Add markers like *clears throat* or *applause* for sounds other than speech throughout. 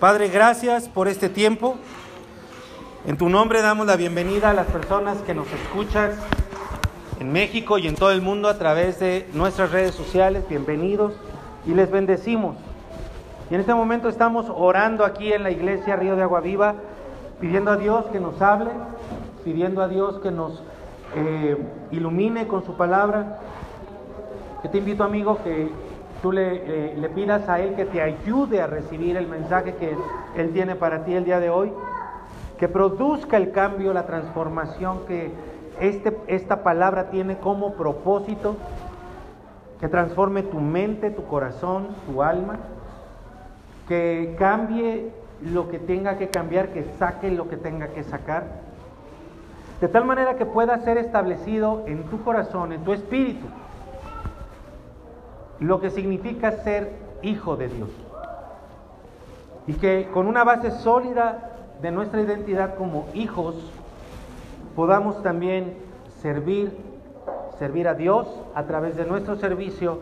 Padre, gracias por este tiempo. En tu nombre damos la bienvenida a las personas que nos escuchan en México y en todo el mundo a través de nuestras redes sociales. Bienvenidos y les bendecimos. Y en este momento estamos orando aquí en la iglesia Río de Agua Viva, pidiendo a Dios que nos hable, pidiendo a Dios que nos eh, ilumine con su palabra. Te invito, amigo, que tú le, eh, le pidas a Él que te ayude a recibir el mensaje que Él tiene para ti el día de hoy, que produzca el cambio, la transformación que este, esta palabra tiene como propósito, que transforme tu mente, tu corazón, tu alma, que cambie lo que tenga que cambiar, que saque lo que tenga que sacar, de tal manera que pueda ser establecido en tu corazón, en tu espíritu, lo que significa ser hijo de Dios. Y que con una base sólida de nuestra identidad como hijos, podamos también servir, servir a Dios a través de nuestro servicio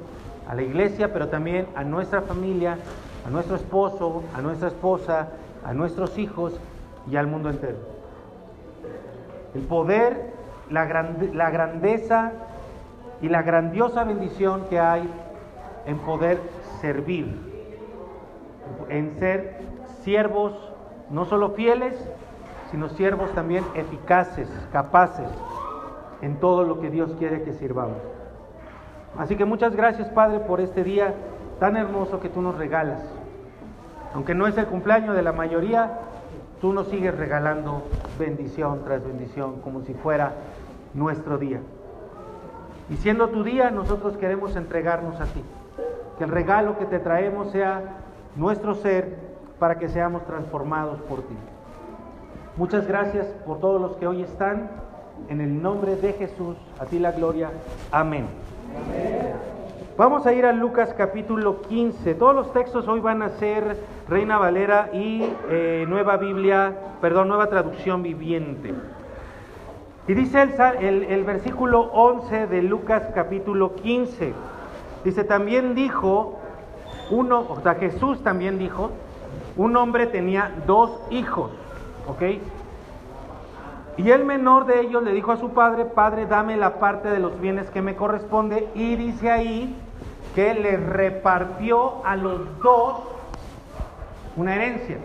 a la iglesia, pero también a nuestra familia, a nuestro esposo, a nuestra esposa, a nuestros hijos y al mundo entero. El poder, la, la grandeza y la grandiosa bendición que hay en poder servir, en ser siervos no solo fieles, sino siervos también eficaces, capaces en todo lo que Dios quiere que sirvamos. Así que muchas gracias Padre por este día tan hermoso que tú nos regalas. Aunque no es el cumpleaños de la mayoría, tú nos sigues regalando bendición tras bendición como si fuera nuestro día. Y siendo tu día, nosotros queremos entregarnos a ti. Que el regalo que te traemos sea nuestro ser para que seamos transformados por ti. Muchas gracias por todos los que hoy están. En el nombre de Jesús, a ti la gloria. Amén. Vamos a ir a Lucas capítulo 15. Todos los textos hoy van a ser Reina Valera y eh, Nueva Biblia, perdón, Nueva Traducción Viviente. Y dice el, el, el versículo 11 de Lucas capítulo 15. Dice, también dijo, uno, o sea, Jesús también dijo, un hombre tenía dos hijos, ¿ok? Y el menor de ellos le dijo a su padre, padre, dame la parte de los bienes que me corresponde. Y dice ahí que le repartió a los dos una herencia.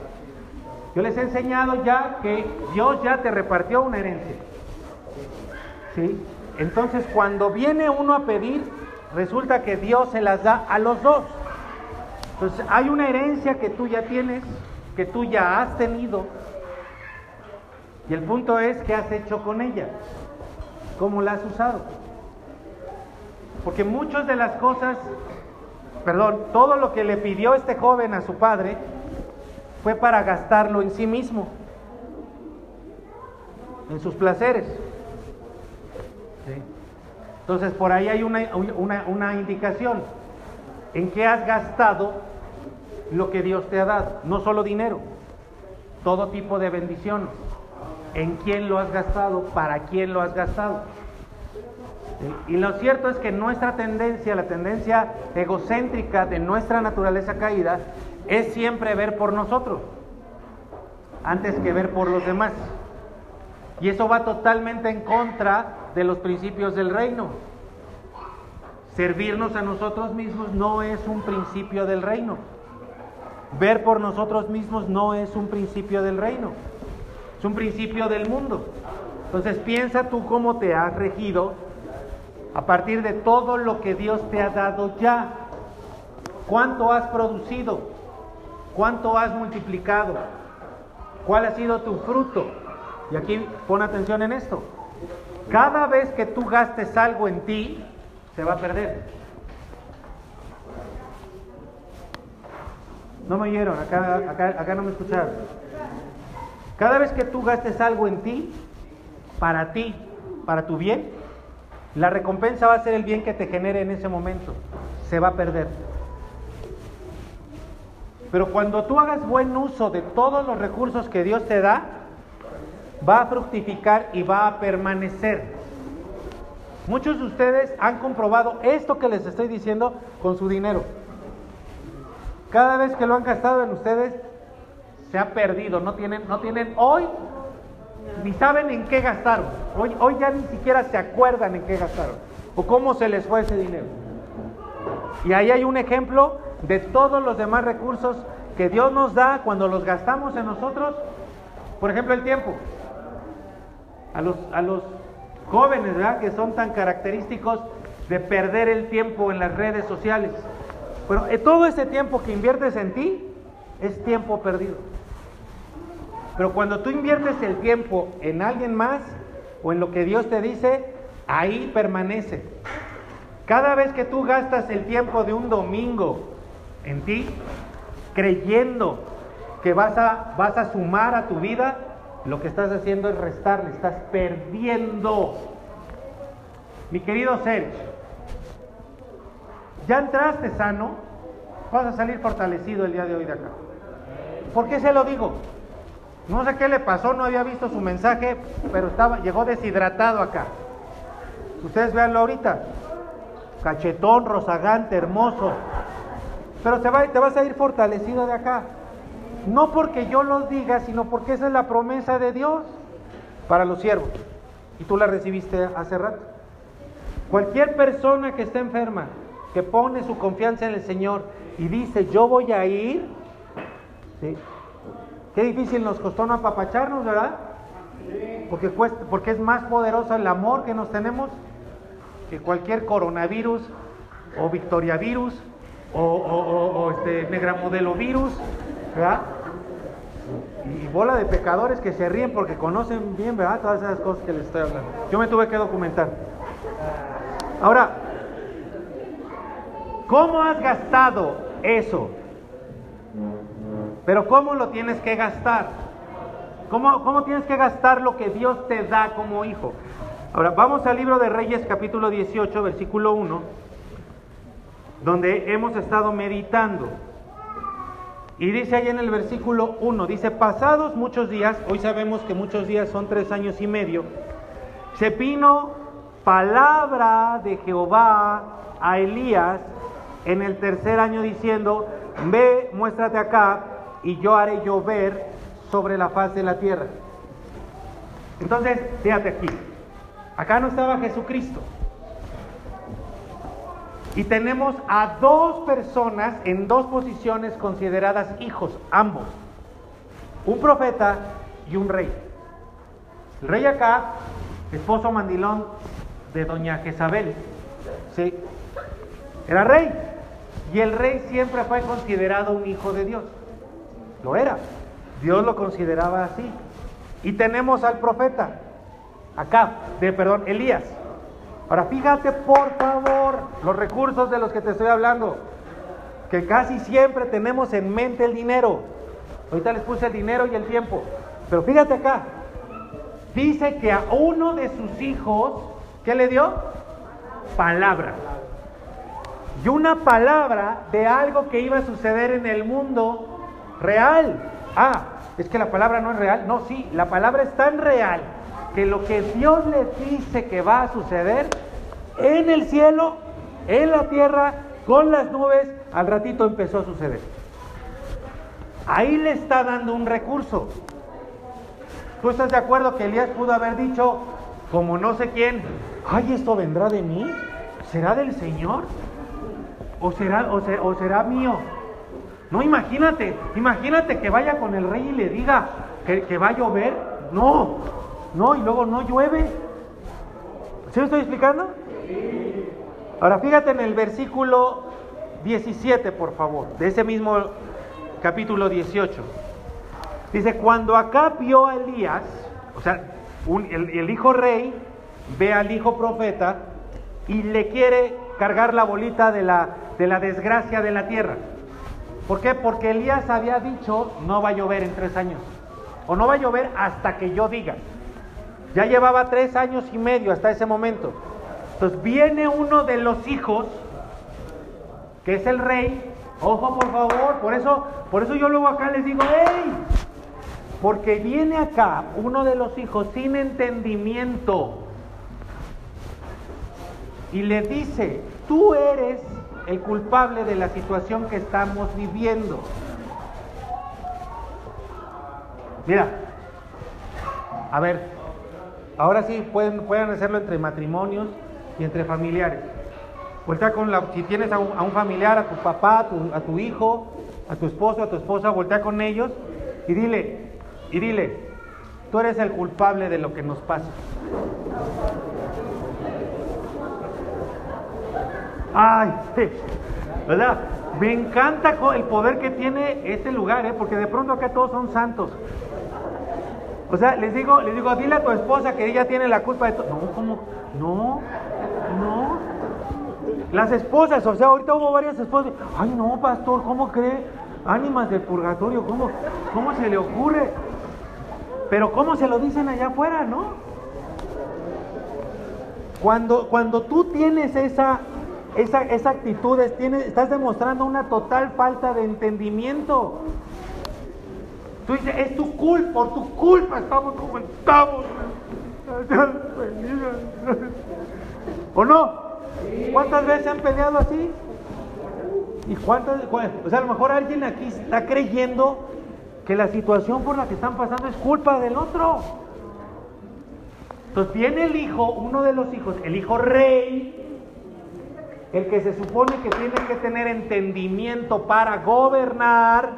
Yo les he enseñado ya que Dios ya te repartió una herencia. ¿Sí? Entonces cuando viene uno a pedir, resulta que Dios se las da a los dos. Entonces hay una herencia que tú ya tienes, que tú ya has tenido. Y el punto es qué has hecho con ella, cómo la has usado. Porque muchas de las cosas, perdón, todo lo que le pidió este joven a su padre fue para gastarlo en sí mismo, en sus placeres. Entonces por ahí hay una, una, una indicación en qué has gastado lo que Dios te ha dado, no solo dinero, todo tipo de bendiciones. ¿En quién lo has gastado? ¿Para quién lo has gastado? Y lo cierto es que nuestra tendencia, la tendencia egocéntrica de nuestra naturaleza caída, es siempre ver por nosotros, antes que ver por los demás. Y eso va totalmente en contra de los principios del reino. Servirnos a nosotros mismos no es un principio del reino. Ver por nosotros mismos no es un principio del reino. Es un principio del mundo. Entonces piensa tú cómo te has regido a partir de todo lo que Dios te ha dado ya. ¿Cuánto has producido? ¿Cuánto has multiplicado? ¿Cuál ha sido tu fruto? Y aquí pon atención en esto. Cada vez que tú gastes algo en ti, se va a perder. No me oyeron, acá, acá, no me escucharon. Cada vez que tú gastes algo en ti, para ti, para tu bien, la recompensa va a ser el bien que te genere en ese momento. Se va a perder. Pero cuando tú hagas buen uso de todos los recursos que Dios te da, va a fructificar y va a permanecer. Muchos de ustedes han comprobado esto que les estoy diciendo con su dinero. Cada vez que lo han gastado en ustedes, se ha perdido, no tienen, no tienen hoy, ni saben en qué gastaron. Hoy, hoy ya ni siquiera se acuerdan en qué gastaron o cómo se les fue ese dinero. Y ahí hay un ejemplo de todos los demás recursos que Dios nos da cuando los gastamos en nosotros. Por ejemplo, el tiempo. A los, a los jóvenes, ¿verdad? Que son tan característicos de perder el tiempo en las redes sociales. Pero eh, todo ese tiempo que inviertes en ti es tiempo perdido. Pero cuando tú inviertes el tiempo en alguien más o en lo que Dios te dice, ahí permanece. Cada vez que tú gastas el tiempo de un domingo en ti, creyendo que vas a, vas a sumar a tu vida, lo que estás haciendo es restarle, estás perdiendo. Mi querido Sergio, ya entraste sano, vas a salir fortalecido el día de hoy de acá. ¿Por qué se lo digo? No sé qué le pasó, no había visto su mensaje, pero estaba, llegó deshidratado acá. Ustedes véanlo ahorita. Cachetón, rozagante, hermoso. Pero te, va, te vas a ir fortalecido de acá. No porque yo lo diga, sino porque esa es la promesa de Dios para los siervos. Y tú la recibiste hace rato. Cualquier persona que esté enferma, que pone su confianza en el Señor y dice, yo voy a ir. Qué difícil nos costó no apapacharnos, ¿verdad? Porque, cuesta, porque es más poderoso el amor que nos tenemos que cualquier coronavirus o victoriavirus o, o, o, este negramodelo virus, ¿verdad? Y bola de pecadores que se ríen porque conocen bien, ¿verdad? Todas esas cosas que les estoy hablando. Yo me tuve que documentar. Ahora, ¿cómo has gastado eso? Pero ¿cómo lo tienes que gastar? ¿Cómo, ¿Cómo tienes que gastar lo que Dios te da como hijo? Ahora, vamos al libro de Reyes capítulo 18, versículo 1, donde hemos estado meditando. Y dice ahí en el versículo 1, dice, pasados muchos días, hoy sabemos que muchos días son tres años y medio, se vino palabra de Jehová a Elías en el tercer año diciendo, ve, muéstrate acá y yo haré llover sobre la faz de la tierra. Entonces, fíjate aquí, acá no estaba Jesucristo. Y tenemos a dos personas en dos posiciones consideradas hijos, ambos. Un profeta y un rey. El rey acá, esposo mandilón de doña Jezabel, ¿sí? Era rey. Y el rey siempre fue considerado un hijo de Dios. Lo era. Dios lo consideraba así. Y tenemos al profeta, acá, de perdón, Elías. Ahora fíjate por favor los recursos de los que te estoy hablando, que casi siempre tenemos en mente el dinero. Ahorita les puse el dinero y el tiempo, pero fíjate acá, dice que a uno de sus hijos, ¿qué le dio? Palabra. Y una palabra de algo que iba a suceder en el mundo real. Ah, es que la palabra no es real. No, sí, la palabra es tan real que lo que Dios le dice que va a suceder en el cielo, en la tierra, con las nubes, al ratito empezó a suceder. Ahí le está dando un recurso. ¿Tú estás de acuerdo que Elías pudo haber dicho, como no sé quién, ay, esto vendrá de mí? ¿Será del Señor? ¿O será, o será, o será mío? No, imagínate, imagínate que vaya con el rey y le diga que, que va a llover. No, no, y luego no llueve. ¿Sí me estoy explicando? Ahora fíjate en el versículo 17, por favor, de ese mismo capítulo 18. Dice, cuando acá vio a Elías, o sea, el, el hijo rey ve al hijo profeta y le quiere cargar la bolita de la, de la desgracia de la tierra. ¿Por qué? Porque Elías había dicho, no va a llover en tres años. O no va a llover hasta que yo diga. Ya llevaba tres años y medio hasta ese momento. Entonces viene uno de los hijos, que es el rey. Ojo, por favor. Por eso, por eso yo luego acá les digo, ¡hey! Porque viene acá uno de los hijos sin entendimiento. Y le dice, tú eres el culpable de la situación que estamos viviendo. Mira, a ver, ahora sí pueden, pueden hacerlo entre matrimonios y entre familiares. Voltea con la, si tienes a un, familiar, a tu papá, a tu, a tu hijo, a tu esposo, a tu esposa, voltea con ellos y dile, y dile, tú eres el culpable de lo que nos pasa. Ay, ¿verdad? Me encanta el poder que tiene este lugar, ¿eh? porque de pronto acá todos son santos. O sea, les digo, les digo, dile a tu esposa que ella tiene la culpa de todo. No, ¿cómo? No, no. Las esposas, o sea, ahorita hubo varias esposas. Ay, no, pastor, ¿cómo cree? Ánimas del purgatorio, ¿cómo, cómo se le ocurre? Pero ¿cómo se lo dicen allá afuera, no? Cuando, cuando tú tienes esa, esa, esa actitud, tienes, estás demostrando una total falta de entendimiento. Tú dices, es tu culpa, por tu culpa estamos como estamos. ¿O no? ¿Cuántas veces han peleado así? ¿Y cuántas? O sea, a lo mejor alguien aquí está creyendo que la situación por la que están pasando es culpa del otro. Entonces viene el hijo, uno de los hijos, el hijo rey, el que se supone que tiene que tener entendimiento para gobernar,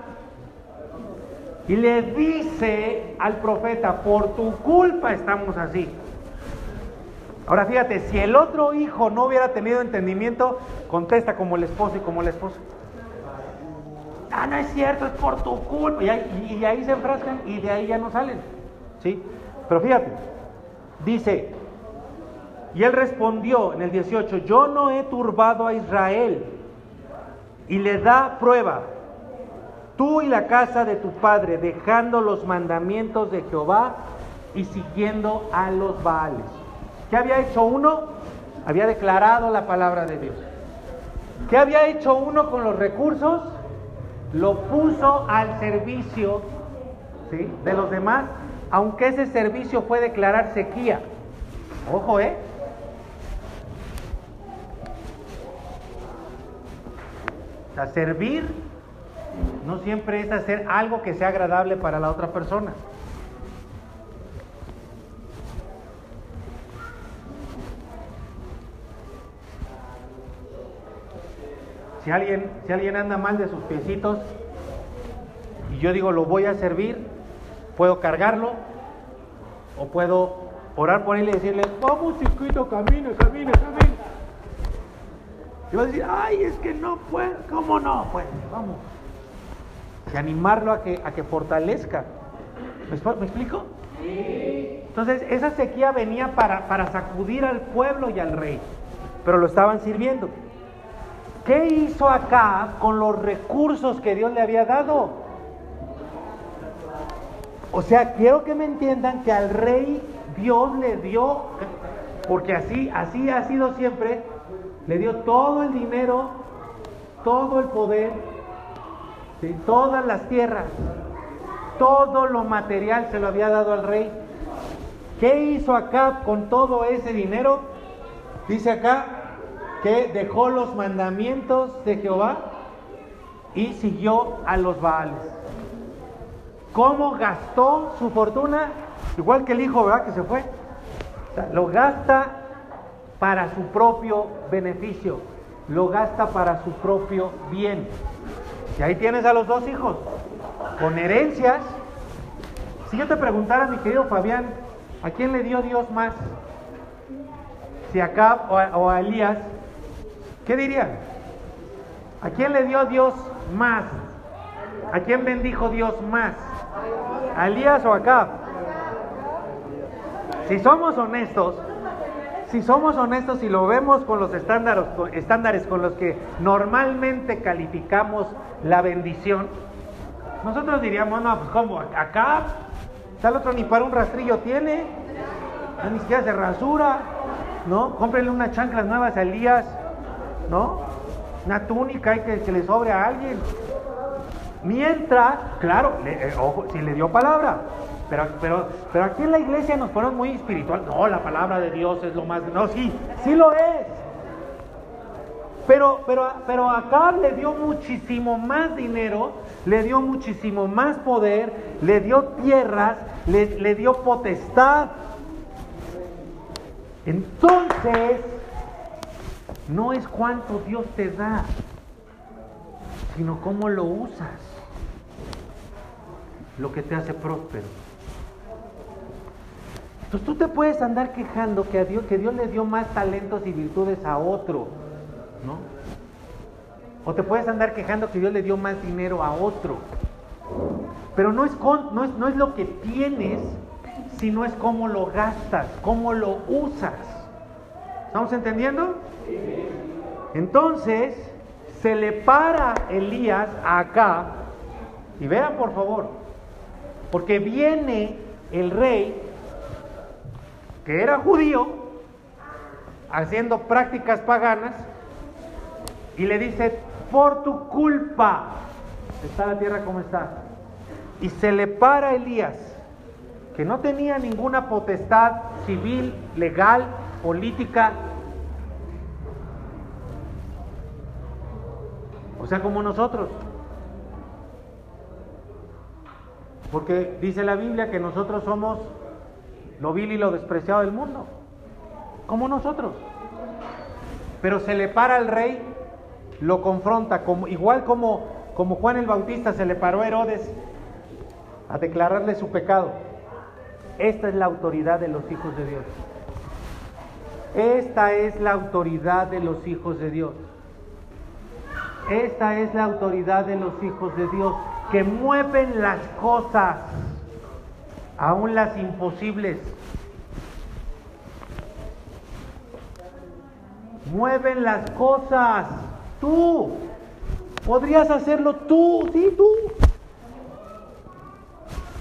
y le dice al profeta, por tu culpa estamos así. Ahora fíjate, si el otro hijo no hubiera tenido entendimiento, contesta como el esposo y como el esposo. Ah, no es cierto, es por tu culpa. Y ahí, se enfrascan y de ahí ya no salen. ¿Sí? Pero fíjate, dice, y él respondió en el 18, yo no he turbado a Israel. Y le da prueba, tú y la casa de tu padre, dejando los mandamientos de Jehová y siguiendo a los Baales. ¿Qué había hecho uno? Había declarado la palabra de Dios. ¿Qué había hecho uno con los recursos? Lo puso al servicio de los demás, aunque ese servicio fue declarar sequía. Ojo, ¿eh? O sea, servir no siempre es hacer algo que sea agradable para la otra persona. Si alguien, si alguien anda mal de sus piecitos y yo digo lo voy a servir, puedo cargarlo o puedo orar por él y decirle, vamos chiquito, camina, camina, camina. Y va a decir, ay, es que no puede, ¿cómo no? Pues vamos. Y animarlo a que, a que fortalezca. ¿Me, explico? Entonces, esa sequía venía para, para sacudir al pueblo y al rey, pero lo estaban sirviendo. ¿Qué hizo acá con los recursos que Dios le había dado? O sea, quiero que me entiendan que al rey Dios le dio, porque así, así ha sido siempre, le dio todo el dinero, todo el poder, todas las tierras, todo lo material se lo había dado al rey. ¿Qué hizo acá con todo ese dinero? Dice acá, que dejó los mandamientos de Jehová y siguió a los Baales. ¿Cómo gastó su fortuna? Igual que el hijo, ¿verdad? Que se fue. lo gasta para su propio beneficio, lo gasta para su propio bien. Y ahí tienes a los dos hijos, con herencias. Si yo te preguntara, mi querido Fabián, ¿a quién le dio Dios más? Si a Acab o a Elías, ¿Qué dirían? ¿A quién le dio Dios más? ¿A quién bendijo Dios más? ¿A Elías o a Acab? Si somos honestos, si somos honestos y lo vemos con los estándares, con los que normalmente calificamos la bendición, nosotros diríamos, no, pues como, acá, tal otro ni para un rastrillo tiene, ni siquiera se rasura, ¿no? Cómprenle unas chanclas nuevas a Elías, ¿no? Una túnica y que, que le sobre a alguien. Mientras, claro, eh, ojo, si le dio palabra, pero, pero, pero aquí en la iglesia nos ponemos muy espiritual. No, la palabra de Dios es lo más. No, sí, sí lo es. Pero, pero, pero acá le dio muchísimo más dinero, le dio muchísimo más poder, le dio tierras, le, le dio potestad. Entonces, no es cuánto Dios te da, sino cómo lo usas, lo que te hace próspero. Entonces tú te puedes andar quejando que, a Dios, que Dios le dio más talentos y virtudes a otro, ¿no? O te puedes andar quejando que Dios le dio más dinero a otro. Pero no es, no es, no es lo que tienes, sino es cómo lo gastas, cómo lo usas. ¿Estamos entendiendo? Entonces, se le para Elías acá, y vean por favor, porque viene el rey, que era judío, haciendo prácticas paganas, y le dice, por tu culpa está la tierra como está. Y se le para Elías, que no tenía ninguna potestad civil, legal, política, O sea, como nosotros. Porque dice la Biblia que nosotros somos lo vil y lo despreciado del mundo. Como nosotros. Pero se le para al rey, lo confronta, como, igual como, como Juan el Bautista se le paró a Herodes a declararle su pecado. Esta es la autoridad de los hijos de Dios. Esta es la autoridad de los hijos de Dios. Esta es la autoridad de los hijos de Dios, que mueven las cosas, aún las imposibles. Mueven las cosas. Tú podrías hacerlo tú, sí, tú.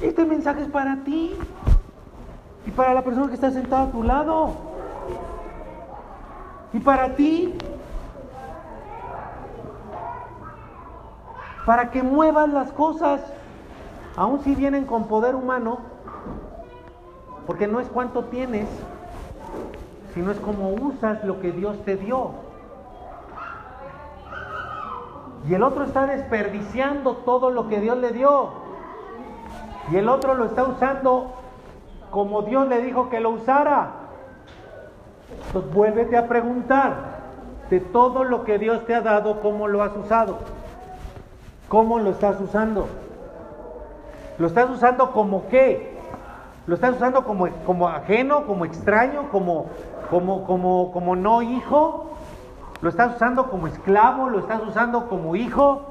Este mensaje es para ti y para la persona que está sentada a tu lado. Y para ti, para que muevas las cosas, aun si vienen con poder humano, porque no es cuánto tienes, sino es cómo usas lo que Dios te dio. Y el otro está desperdiciando todo lo que Dios le dio. Y el otro lo está usando como Dios le dijo que lo usara. Entonces vuélvete a preguntar de todo lo que Dios te ha dado, cómo lo has usado. ¿Cómo lo estás usando? ¿Lo estás usando como qué? ¿Lo estás usando como, como ajeno, como extraño, como, como, como, como no hijo? ¿Lo estás usando como esclavo? ¿Lo estás usando como hijo?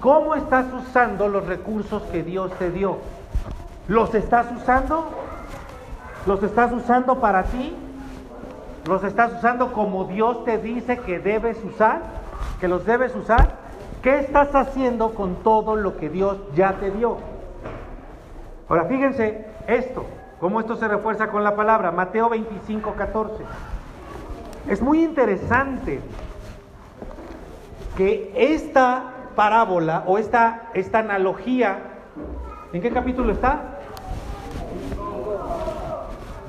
¿Cómo estás usando los recursos que Dios te dio? ¿Los estás usando? ¿Los estás usando para ti? ¿Los estás usando como Dios te dice que debes usar? ¿Que los debes usar? ¿Qué estás haciendo con todo lo que Dios ya te dio? Ahora fíjense esto, cómo esto se refuerza con la palabra, Mateo 25, 14. Es muy interesante que esta parábola o esta, esta analogía, ¿en qué capítulo está?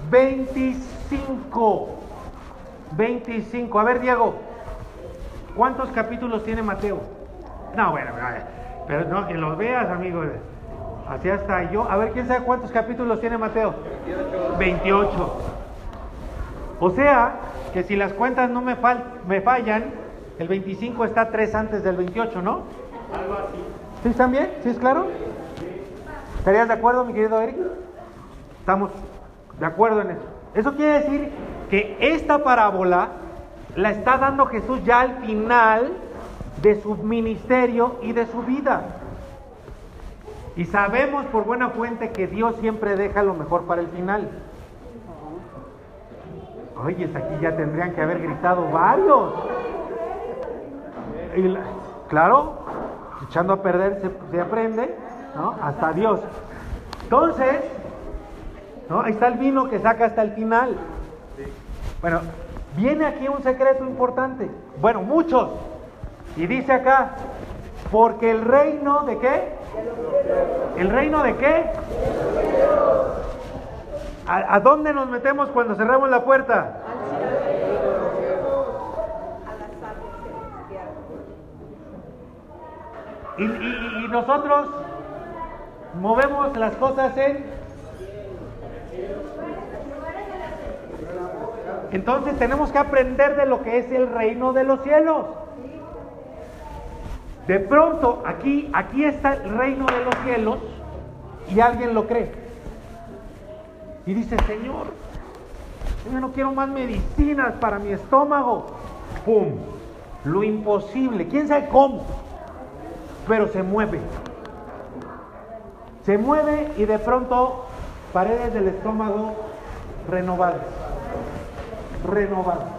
25. 25. A ver, Diego, ¿cuántos capítulos tiene Mateo? No, bueno, pero no, que los veas, amigo. Así hasta yo. A ver, ¿quién sabe cuántos capítulos tiene Mateo? 28. 28. O sea, que si las cuentas no me, me fallan, el 25 está tres antes del 28, ¿no? Algo así. ¿Sí están bien? ¿Sí es claro? ¿Estarías de acuerdo, mi querido Eric? Estamos de acuerdo en eso. Eso quiere decir que esta parábola la está dando Jesús ya al final de su ministerio y de su vida. Y sabemos por buena fuente que Dios siempre deja lo mejor para el final. Oye, aquí ya tendrían que haber gritado varios. claro, echando a perder se, aprende, ¿no? Hasta Dios. Entonces, ¿no? Ahí está el vino que saca hasta el final. Bueno, viene aquí un secreto importante. Bueno, muchos, y dice acá, porque el reino de qué? ¿El reino de qué? ¿A, dónde nos metemos cuando cerramos la puerta? Y nosotros movemos las cosas en... Entonces tenemos que aprender de lo que es el reino de los cielos. De pronto, aquí, aquí está el reino de los cielos y alguien lo cree. Y dice, Señor, yo no quiero más medicinas para mi estómago. ¡Pum! Lo imposible. ¿Quién sabe cómo? Pero se mueve. Se mueve y de pronto paredes del estómago renovadas. Renovadas.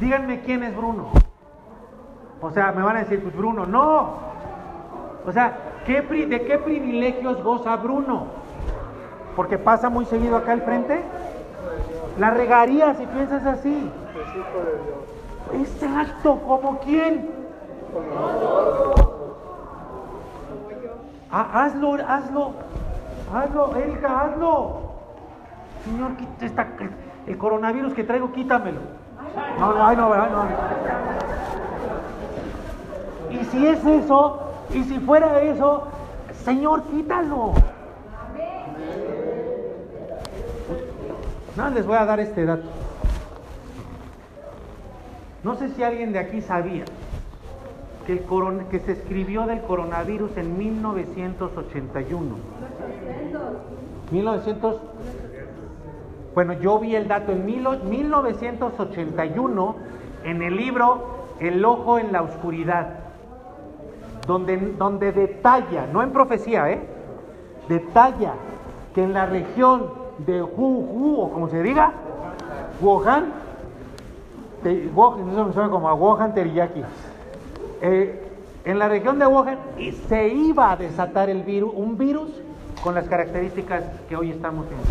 Díganme quién es Bruno. O sea, me van a decir, pues Bruno, no. O sea, ¿qué, ¿de qué privilegios goza Bruno? Porque pasa muy seguido acá al frente. La regaría si piensas así. Exacto, ¿como quién? Ah, hazlo, hazlo, hazlo, Erika, hazlo. Señor, quita el coronavirus que traigo, quítamelo. No, no, no, no, no. Y si es eso, y si fuera eso, Señor, quítalo. No, les voy a dar este dato. No sé si alguien de aquí sabía que, el que se escribió del coronavirus en 1981. 1900. Bueno, yo vi el dato en 1981 en el libro El ojo en la oscuridad donde, detalla, no en profecía, ¿eh? detalla que en la región de Hu, o como se diga, Wuhan, eso me suena como a Wuhan Teriyaki, eh, en la región de Wuhan se iba a desatar el virus, un virus con las características que hoy estamos viendo.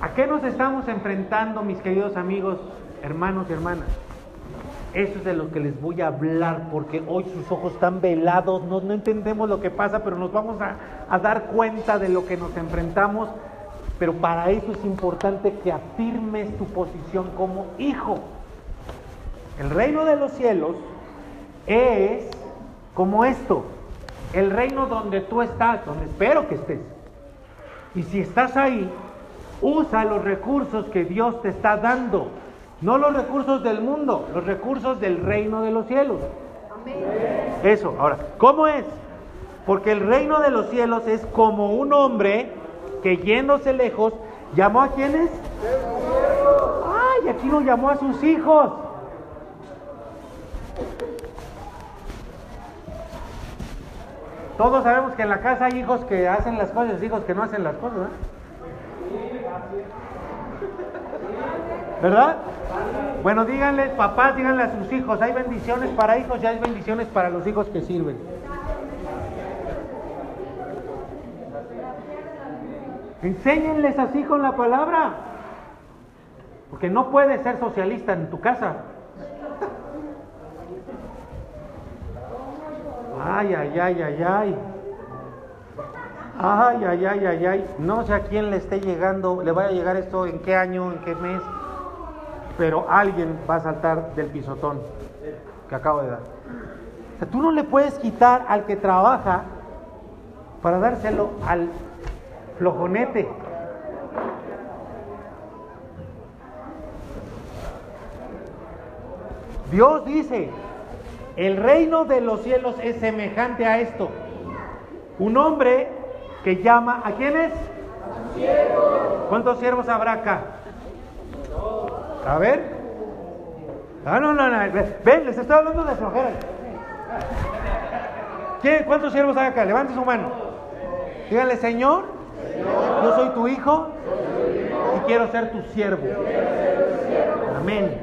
¿A qué nos estamos enfrentando, mis queridos amigos, hermanos y hermanas? Eso es de lo que les voy a hablar, porque hoy sus ojos están velados, no, entendemos lo que pasa, pero nos vamos a, dar cuenta de lo que nos enfrentamos. Pero para eso es importante que afirmes tu posición como hijo. El reino de los cielos es como esto, el reino donde tú estás, donde espero que estés. Y si estás ahí, usa los recursos que Dios te está dando. No los recursos del mundo, los recursos del reino de los cielos. Eso, ahora, ¿cómo es? Porque el reino de los cielos es como un hombre que yéndose lejos, llamó a quienes? Ay, aquí no llamó a sus hijos. Todos sabemos que en la casa hay hijos que hacen las cosas, hijos que no hacen las cosas, ¿verdad? Bueno, díganles, papás, díganle a sus hijos, hay bendiciones para hijos y hay bendiciones para los hijos que sirven. Enséñenles así con la palabra. Porque no puedes ser socialista en tu casa. Ay, ay, ay, ay, ay. Ay, ay, ay, ay, ay. No sé a quién le esté llegando, le vaya a llegar esto, en qué año, en qué mes pero alguien va a saltar del pisotón que acabo de dar. O sea, tú no le puedes quitar al que trabaja para dárselo al flojonete. Dios dice, el reino de los cielos es semejante a esto. Un hombre que llama, ¿a quiénes? ¿Cuántos siervos habrá acá? A ver. Ah, no, no, no. Ven, les estoy hablando de flojera. ¿Quién, ¿Cuántos siervos hay acá? Levante su mano. Dígale, Señor, yo soy tu hijo y quiero ser tu siervo. Amén.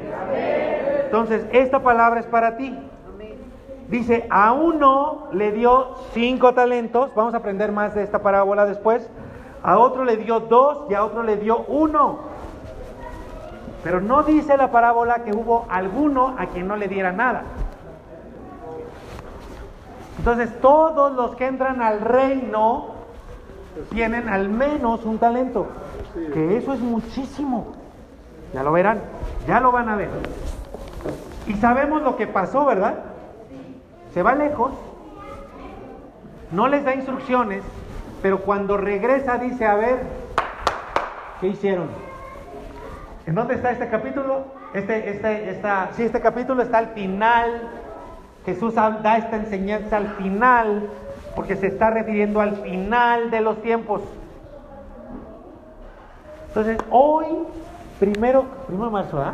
Entonces, esta palabra es para ti. Dice, a uno le dio cinco talentos, vamos a aprender más de esta parábola después, a otro le dio dos y a otro le dio uno. Pero no dice la parábola que hubo alguno a quien no le diera nada. Entonces todos los que entran al reino tienen al menos un talento. Que eso es muchísimo. Ya lo verán, ya lo van a ver. Y sabemos lo que pasó, ¿verdad? Se va lejos, no les da instrucciones, pero cuando regresa dice, a ver, ¿qué hicieron? ¿En dónde está este capítulo? Este, este, esta, sí, este capítulo está al final. Jesús da esta enseñanza al final, porque se está refiriendo al final de los tiempos. Entonces, hoy, primero, primero de marzo, ¿ah?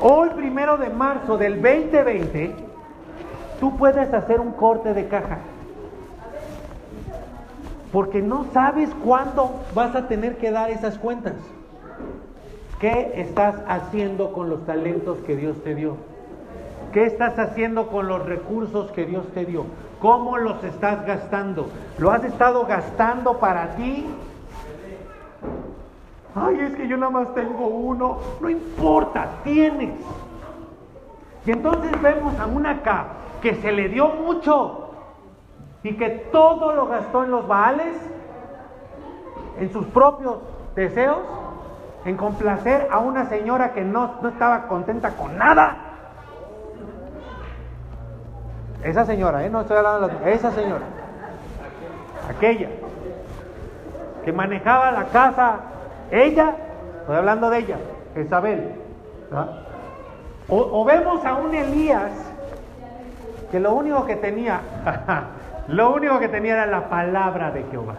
Hoy, primero de marzo del 2020, tú puedes hacer un corte de caja. Porque no sabes cuándo vas a tener que dar esas cuentas. ¿Qué estás haciendo con los talentos que Dios te dio? ¿Qué estás haciendo con los recursos que Dios te dio? ¿Cómo los estás gastando? ¿Lo has estado gastando para ti? Ay, es que yo nada más tengo uno. No importa, tienes. Y entonces vemos a una acá que se le dio mucho y que todo lo gastó en los baales, en sus propios deseos, en complacer a una señora que no, no estaba contenta con nada. Esa señora, ¿eh? no estoy hablando de la... Esa señora, aquella que manejaba la casa, ella, estoy hablando de ella, Isabel. O, o vemos a un Elías que lo único que tenía, *laughs* lo único que tenía era la palabra de Jehová.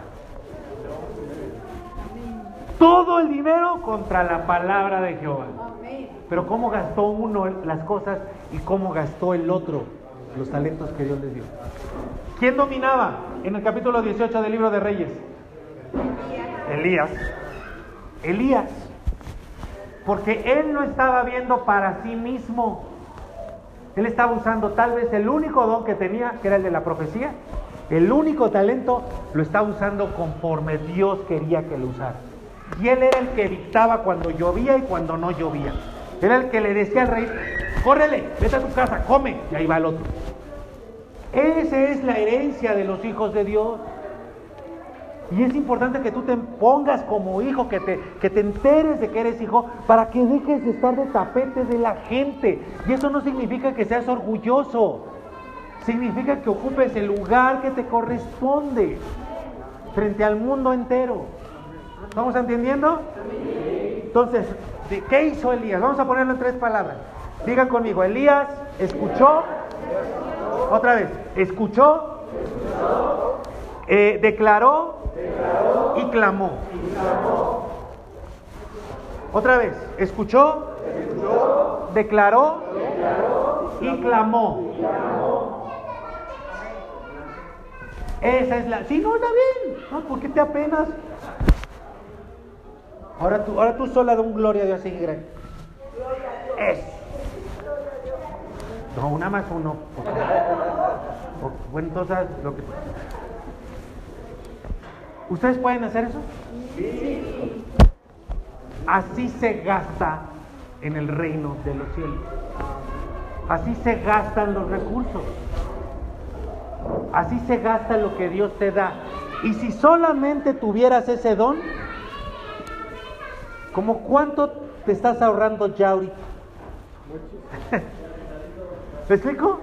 Todo el dinero contra la palabra de Jehová. Pero cómo gastó uno las cosas y cómo gastó el otro los talentos que Dios les dio. ¿Quién dominaba en el capítulo 18 del libro de Reyes? Elías. Elías. Porque él no estaba viendo para sí mismo. Él estaba usando tal vez el único don que tenía, que era el de la profecía. El único talento lo estaba usando conforme Dios quería que lo usara. Y él era el que dictaba cuando llovía y cuando no llovía. Era el que le decía al rey, córrele, vete a tu casa, come. Y ahí va el otro. Esa es la herencia de los hijos de Dios. Y es importante que tú te pongas como hijo, que te, que te enteres de que eres hijo, para que dejes de estar de tapete de la gente. Y eso no significa que seas orgulloso. Significa que ocupes el lugar que te corresponde frente al mundo entero. ¿Estamos entendiendo? Entonces, ¿de ¿qué hizo Elías? Vamos a ponerlo en tres palabras. Digan conmigo, Elías escuchó, otra vez, escuchó, eh, declaró, y, clamó. Otra vez, escuchó, declaró, y, clamó. Esa es la... Si no, está bien. No, ¿Por qué te apenas? Ahora tú, ahora tú sola de un gloria a Dios así grande. Es. No, una más uno. Bueno, entonces lo que. ¿Ustedes pueden hacer eso? Sí. Así se gasta en el reino de los cielos. Así se gastan los recursos. Así se gasta lo que Dios te da. Y si solamente tuvieras ese don, ¿Cómo cuánto te estás ahorrando ya ahorita? ¿Me explico?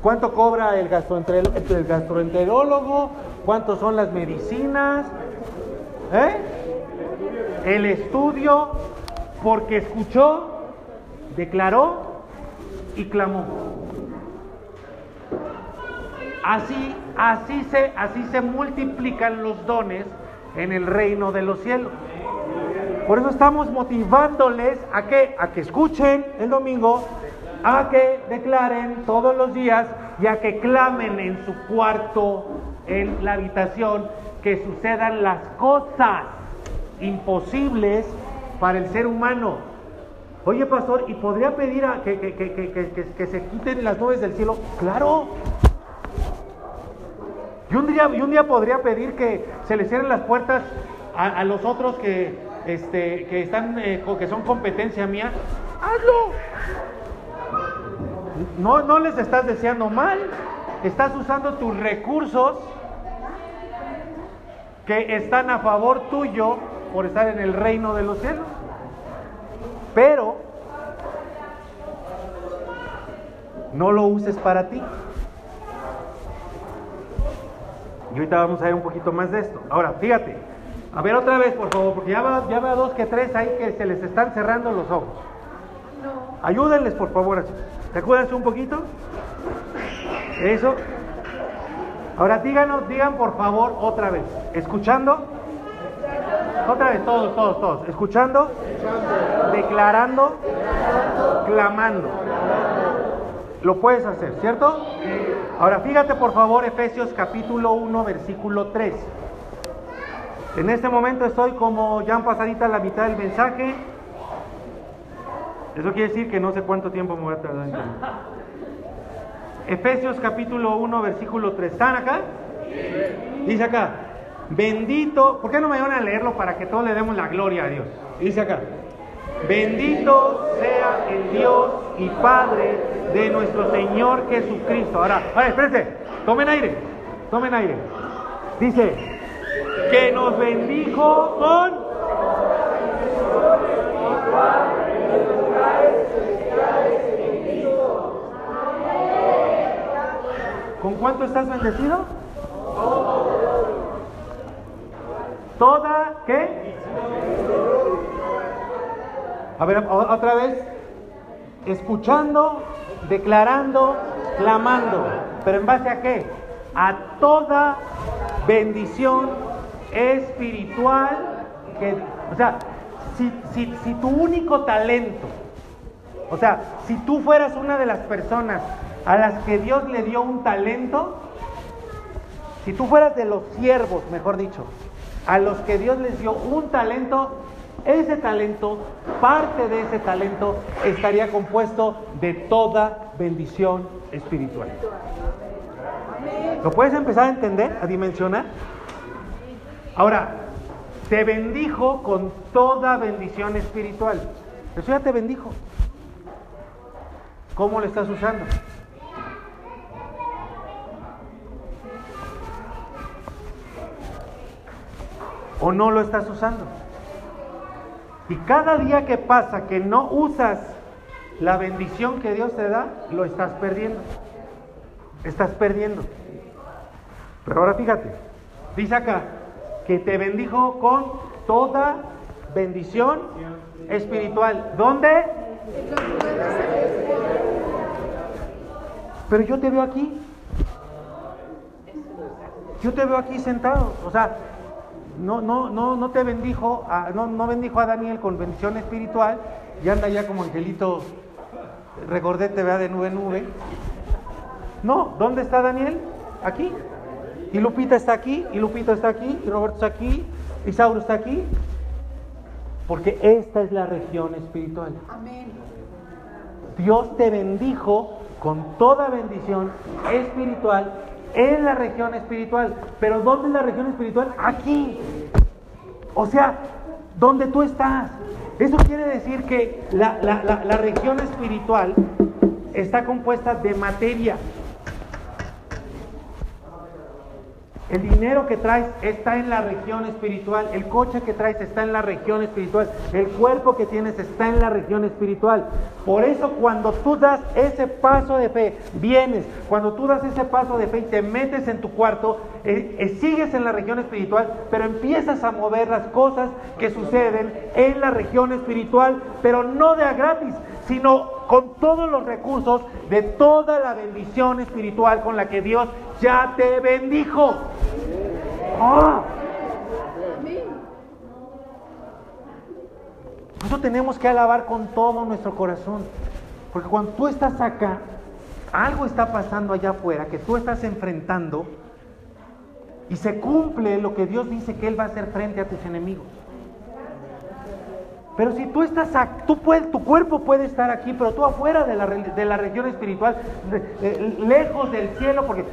¿Cuánto cobra el gastroenterólogo? ¿Cuánto son las medicinas? ¿Eh? El estudio, porque escuchó, declaró y clamó. Así, así se, así se multiplican los dones en el reino de los cielos. Por eso estamos motivándoles a que, a que escuchen el domingo, a que declaren todos los días y a que clamen en su cuarto, en la habitación, que sucedan las cosas imposibles para el ser humano. Oye, pastor, ¿y podría pedir a que, que, se quiten las nubes del cielo? Claro. Y un día, un día podría pedir que se le cierren las puertas a los otros que, este, que, están, eh, que son competencia mía, hazlo. No, no les estás deseando mal, estás usando tus recursos que están a favor tuyo por estar en el reino de los cielos. pero no lo uses para ti. Y ahorita vamos a ver un poquito más de esto. Ahora, fíjate, a ver otra vez, por favor, porque ya, va, ya veo dos que tres ahí que se les están cerrando los ojos. Ayúdenles, por favor. ¿Te acuerdas un poquito? Eso. Ahora díganos, digan por favor otra vez. ¿Escuchando? Otra vez, todos, todos, todos. ¿Escuchando? Declarando. Clamando. Lo puedes hacer, ¿cierto? Ahora fíjate por favor Efesios capítulo 1, versículo 3. En este momento estoy como ya han pasadita la mitad del mensaje. Eso quiere decir que no sé cuánto tiempo me voy a tardar en Efesios capítulo 1, versículo 3. ¿Están acá? Dice acá, bendito, ¿por qué no me van a leerlo para que todos le demos la gloria a Dios? Dice acá, bendito sea el Dios y Padre de nuestro Señor Jesucristo. Ahora, a ver, espérense, tomen aire, tomen aire. Dice, que nos bendijo con... ¿Con cuánto estás bendecido? Toda, ¿qué? A ver, otra vez. Escuchando, declarando, clamando. ¿Pero en base a qué? A toda bendición espiritual. Que, o sea, si, si, si tu único talento, o sea, si tú fueras una de las personas a las que Dios le dio un talento, si tú fueras de los siervos, mejor dicho, a los que Dios les dio un talento, ese talento, parte de ese talento, estaría compuesto de toda bendición espiritual. ¿Lo puedes empezar a entender, a dimensionar? Ahora, te bendijo con toda bendición espiritual. Eso ya te bendijo. ¿Cómo lo estás usando? ¿O no lo estás usando? Y cada día que pasa que no usas la bendición que Dios te da, lo estás perdiendo. Estás perdiendo. Pero ahora fíjate, dice acá, que te bendijo con toda bendición espiritual. ¿Dónde? Pero yo te veo aquí. Yo te veo aquí sentado. O sea, no, no, no, no te bendijo, a, no, no bendijo a Daniel con bendición espiritual y anda ya como angelito recordete, vea de nube en nube. No, ¿dónde está Daniel? Aquí. Y Lupita está aquí, y Lupita está aquí, y Roberto está aquí, y Sauro está aquí. Porque esta es la región espiritual. Amén. Dios te bendijo con toda bendición espiritual en la región espiritual. Pero ¿dónde es la región espiritual? Aquí. O sea, donde tú estás. Eso quiere decir que la, la región espiritual está compuesta de materia. El dinero que traes está en la región espiritual. El coche que traes está en la región espiritual. El cuerpo que tienes está en la región espiritual. Por eso cuando tú das ese paso de fe, vienes, cuando tú das ese paso de fe y te metes en tu cuarto, eh, eh, sigues en la región espiritual, pero empiezas a mover las cosas que suceden en la región espiritual, pero no de a gratis, sino con todos los recursos de toda la bendición espiritual con la que Dios ya te bendijo. ¡Ah! Por eso tenemos que alabar con todo nuestro corazón. Porque cuando tú estás acá, algo está pasando allá afuera que tú estás enfrentando y se cumple lo que Dios dice que Él va a hacer frente a tus enemigos. Pero si tú estás, tú puedes, tu cuerpo puede estar aquí, pero tú afuera de la, de la región espiritual, lejos del cielo, porque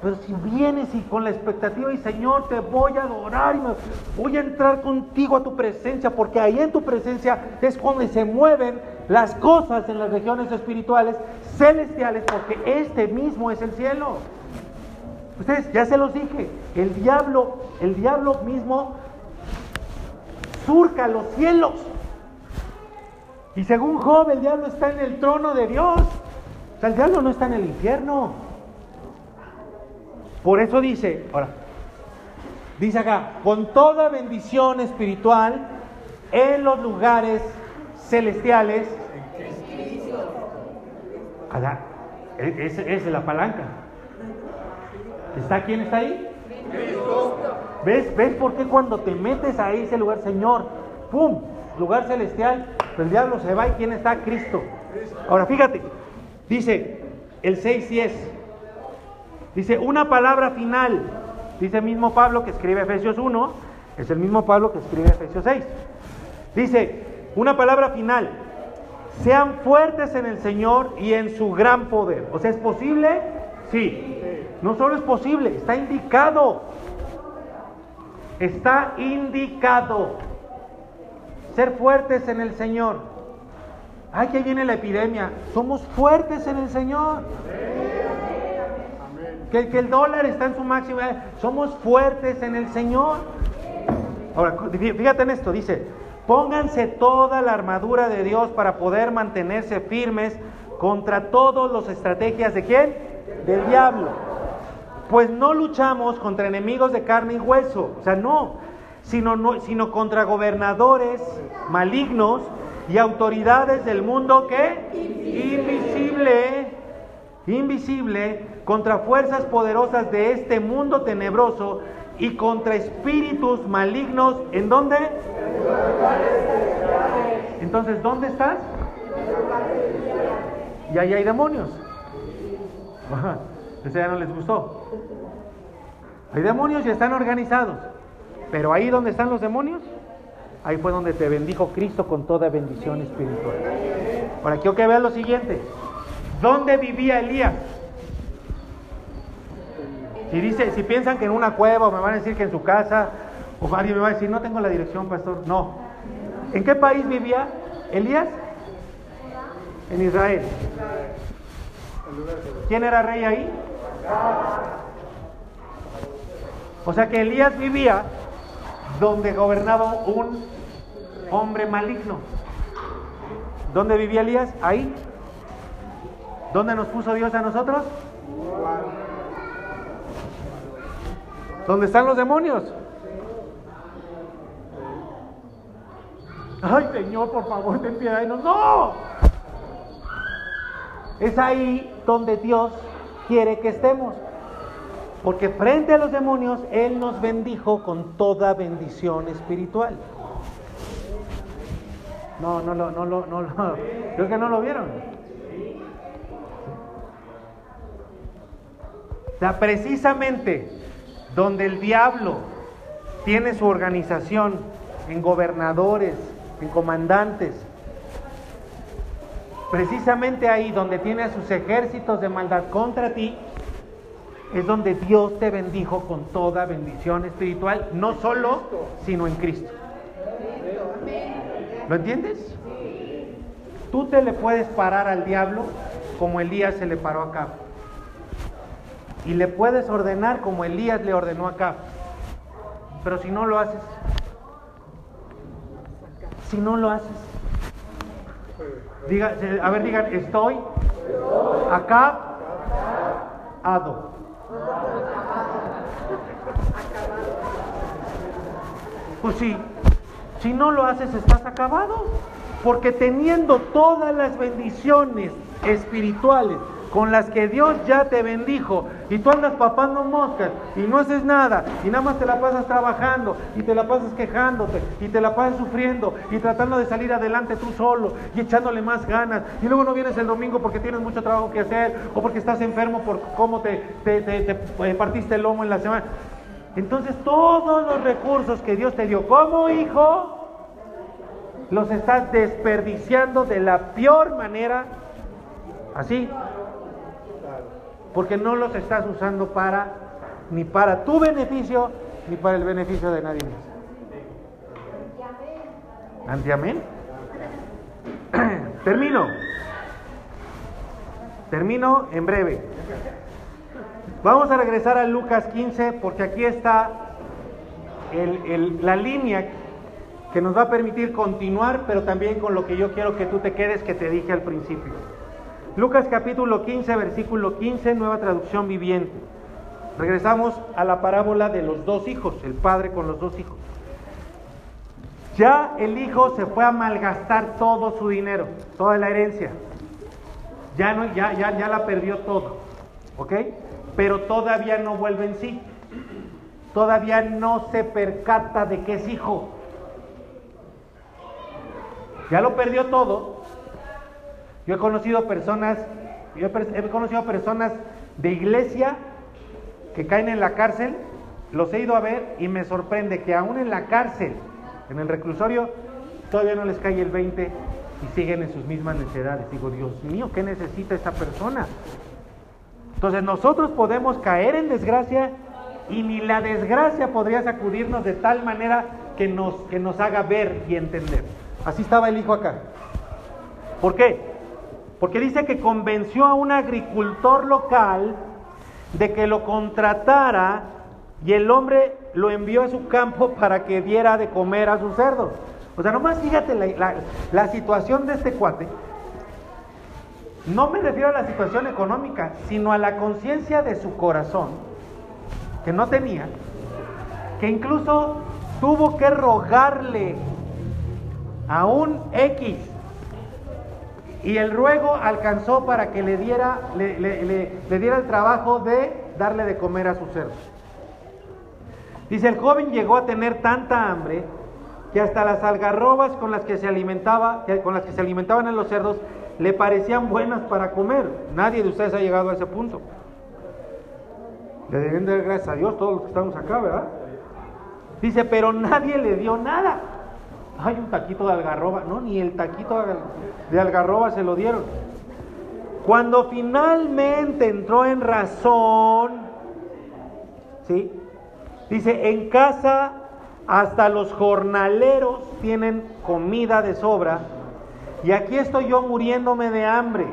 Pero si vienes y con la expectativa y Señor te voy a adorar y voy a entrar contigo a tu presencia, porque ahí en tu presencia es cuando se mueven las cosas en las regiones espirituales celestiales, porque este mismo es el cielo. Ustedes, ya se los dije, el diablo, el diablo mismo surca los cielos. Y según Job, el diablo está en el trono de Dios. O sea, el diablo no está en el infierno. Por eso dice, ahora, dice acá, con toda bendición espiritual en los lugares celestiales. Esa es la palanca. ¿Está quién está ahí? ¿Ves? ¿Ves por qué cuando te metes a ese lugar, Señor, ¡pum! Lugar celestial, el diablo se va y quién está? Cristo. Ahora fíjate, dice el 6.10, dice una palabra final, dice el mismo Pablo que escribe Efesios 1, es el mismo Pablo que escribe Efesios 6. Dice, una palabra final, sean fuertes en el Señor y en su gran poder. O sea, ¿es posible? Sí. No solo es posible, está indicado. Está indicado. Ser fuertes en el Señor. Ay, que viene la epidemia. Somos fuertes en el Señor. Que, que el dólar está en su máxima. Somos fuertes en el Señor. Ahora, fíjate en esto, dice, pónganse toda la armadura de Dios para poder mantenerse firmes contra todas las estrategias de quién? Del diablo. Pues no luchamos contra enemigos de carne y hueso, o sea, no, sino, sino contra gobernadores malignos y autoridades del mundo que invisible, invisible, contra fuerzas poderosas de este mundo tenebroso y contra espíritus malignos, ¿en dónde? Entonces, ¿dónde estás? Y ahí hay demonios. Ese ya no les gustó. Hay demonios y están organizados. Pero ahí donde están los demonios, ahí fue donde te bendijo Cristo con toda bendición espiritual. Ahora quiero que vean lo siguiente. ¿Dónde vivía Elías? Si si piensan que en una cueva, o me van a decir que en su casa, o alguien me va a decir, no tengo la dirección, pastor. No. ¿En qué país vivía Elías? En Israel. ¿Quién era rey ahí? O sea que Elías vivía donde gobernaba un hombre maligno. ¿Dónde vivía Elías? Ahí. ¿Dónde nos puso Dios a nosotros? ¿Dónde están los demonios? Ay, Señor, por favor, ten piedad de nosotros. ¡No! Es ahí donde Dios quiere que estemos. Porque frente a los demonios, Él nos bendijo con toda bendición espiritual. No, no, no, no, no, no, *laughs* creo que no lo vieron. O sea, precisamente donde el diablo tiene su organización en gobernadores, en comandantes, precisamente ahí donde tiene a sus ejércitos de maldad contra ti, es donde Dios te bendijo con toda bendición espiritual, no solo, sino en Cristo. ¿Lo entiendes? Tú te le puedes parar al diablo como Elías se le paró acá. Y le puedes ordenar como Elías le ordenó acá. Pero si no lo haces, si no lo haces, diga, a ver, digan, estoy acá, ado. Pues sí, si no lo haces estás acabado. Porque teniendo todas las bendiciones espirituales con las que Dios ya te bendijo. Y tú andas papando moscas y no haces nada y nada más te la pasas trabajando y te la pasas quejándote y te la pasas sufriendo y tratando de salir adelante tú solo y echándole más ganas. Y luego no vienes el domingo porque tienes mucho trabajo que hacer o porque estás enfermo por cómo te, te, te, eh, partiste el lomo en la semana. Entonces todos los recursos que Dios te dio como hijo los estás desperdiciando de la peor manera. Así porque no los estás usando para ni para tu beneficio ni para el beneficio de nadie más. amén? *clears throat* Termino. Termino en breve. Vamos a regresar a Lucas 15 porque aquí está la línea que nos va a permitir continuar, pero también con lo que yo quiero que tú te quedes que te dije al principio. Lucas capítulo 15, versículo 15, nueva traducción viviente. Regresamos a la parábola de los dos hijos, el padre con los dos hijos. Ya el hijo se fue a malgastar todo su dinero, toda la herencia. Ya, no, ya, ya, ya la perdió todo. ¿Ok? Pero todavía no vuelve en sí. Todavía no se percata de que es hijo. Ya lo perdió todo. Yo he conocido personas, yo he conocido personas de iglesia que caen en la cárcel, los he ido a ver y me sorprende que aún en la cárcel, en el reclusorio, todavía no les cae el 20 y siguen en sus mismas necesidades. Digo, Dios mío, ¿qué necesita esta persona? Entonces nosotros podemos caer en desgracia y ni la desgracia podría sacudirnos de tal manera que nos, que nos haga ver y entender. Así estaba el hijo acá. ¿Por qué? Porque dice que convenció a un agricultor local de que lo contratara y el hombre lo envió a su campo *laughs* para que diera de comer a sus cerdos. O sea, nomás fíjate la, la situación de este cuate. No me refiero a la situación económica, sino a la conciencia de su corazón, que no tenía, que incluso tuvo que rogarle a un X y el ruego alcanzó para que le diera, le, diera el trabajo de darle de comer a sus cerdos. Dice, el joven llegó a tener tanta hambre que hasta las algarrobas con las que se alimentaba, con las que se alimentaban en los cerdos, le parecían buenas para comer. Nadie de ustedes ha llegado a ese punto. Le deben dar gracias a Dios todos los que estamos acá, ¿verdad? Dice, pero nadie le dio nada hay un taquito de algarroba. No, ni el taquito de algarroba se lo dieron. Cuando finalmente entró en razón, ¿sí? Dice, en casa hasta los jornaleros tienen comida de sobra y aquí estoy yo muriéndome de hambre.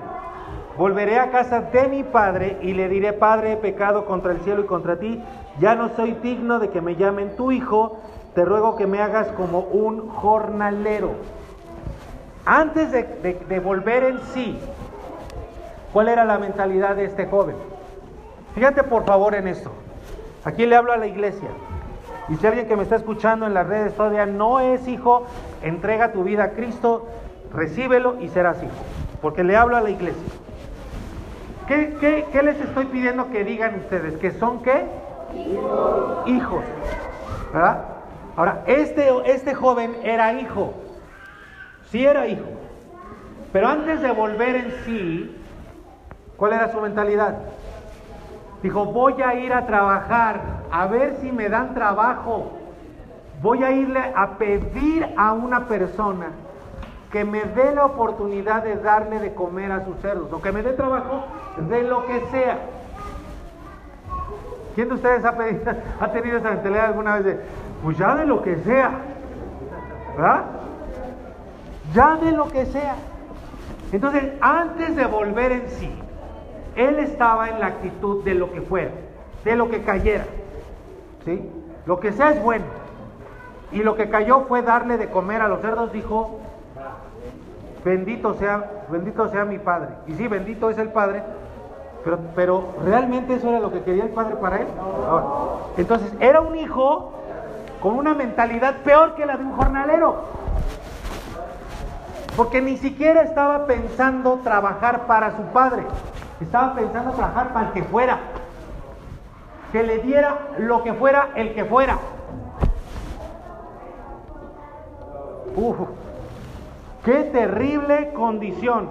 Volveré a casa de mi padre y le diré, Padre, he pecado contra el cielo y contra ti, ya no soy digno de que me llamen tu hijo, te ruego que me hagas como un jornalero. Antes de, volver en sí, ¿cuál era la mentalidad de este joven? Fíjate por favor en esto. Aquí le hablo a la iglesia. Y si alguien que me está escuchando en las redes todavía no es hijo, entrega tu vida a Cristo, recíbelo y serás hijo. Porque le hablo a la iglesia. ¿Qué, qué les estoy pidiendo que digan ustedes? ¿Que son qué? Hijos. Hijos. ¿Verdad? Ahora, este, este joven era hijo, sí era hijo, pero antes de volver en sí, ¿cuál era su mentalidad? Dijo, voy a ir a trabajar, a ver si me dan trabajo. Voy a irle a pedir a una persona que me dé la oportunidad de darle de comer a sus cerdos, o que me dé trabajo de lo que sea. ¿Quién de ustedes ha, *laughs* ha tenido esa mentalidad alguna vez de, pues ya de lo que sea, ¿verdad? Ya de lo que sea. Entonces, antes de volver en sí, él estaba en la actitud de lo que fuera, de lo que cayera. ¿Sí? Lo que sea es bueno. Y lo que cayó fue darle de comer a los cerdos, dijo, bendito sea, bendito sea mi Padre. Y sí, bendito es el Padre, pero, ¿realmente eso era lo que quería el Padre para él? entonces, era un hijo con una mentalidad peor que la de un jornalero. Porque ni siquiera estaba pensando trabajar para su padre, estaba pensando trabajar para el que fuera, que le diera lo que fuera el que fuera. Uf, qué terrible condición.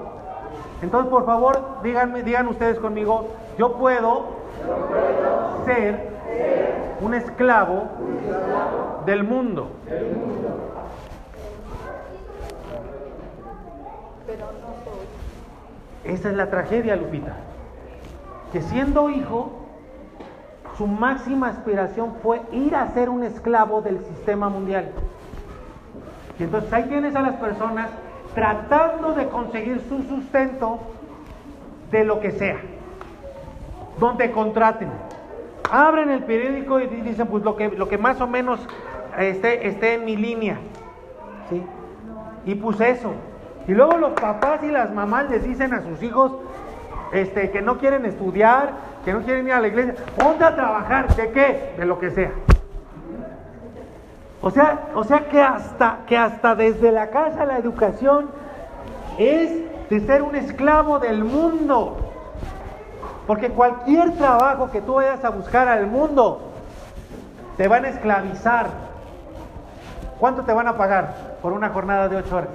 Entonces, por favor, díganme, digan ustedes conmigo, yo puedo ser un esclavo del mundo. Esa es la tragedia, Lupita. Que siendo hijo, su máxima aspiración fue ir a ser un esclavo del sistema mundial. Y entonces ahí tienes a las personas tratando de conseguir su sustento de lo que sea. donde contraten. Abren el periódico y dicen, pues lo que, lo que más o menos esté, esté en mi línea. ¿Sí? Y pues eso. Y luego los papás y las mamás les dicen a sus hijos este, que no quieren estudiar, que no quieren ir a la iglesia, ponte a trabajar, ¿de qué? De lo que sea. O sea, o sea que hasta que hasta desde la casa la educación es de ser un esclavo del mundo. Porque cualquier trabajo que tú vayas a buscar al mundo te van a esclavizar. ¿Cuánto te van a pagar por una jornada de ocho horas?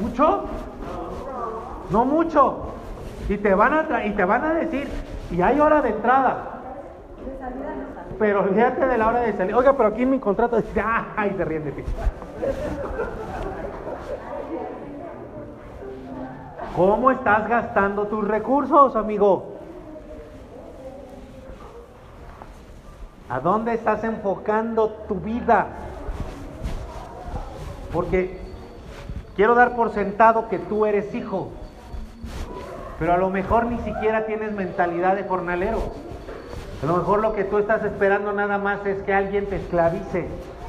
¿Mucho? No mucho. Y te van a, y te van a decir, y hay hora de entrada. Pero olvídate de la hora de salir. Oiga, pero aquí en mi contrato dice, *laughs* ¡ay! Se ríen de ti. ¿Cómo estás gastando tus recursos, amigo? ¿A dónde estás enfocando tu vida? Porque quiero dar por sentado que tú eres hijo, pero a lo mejor ni siquiera tienes mentalidad de jornalero. A lo mejor lo que tú estás esperando nada más es que alguien te esclavice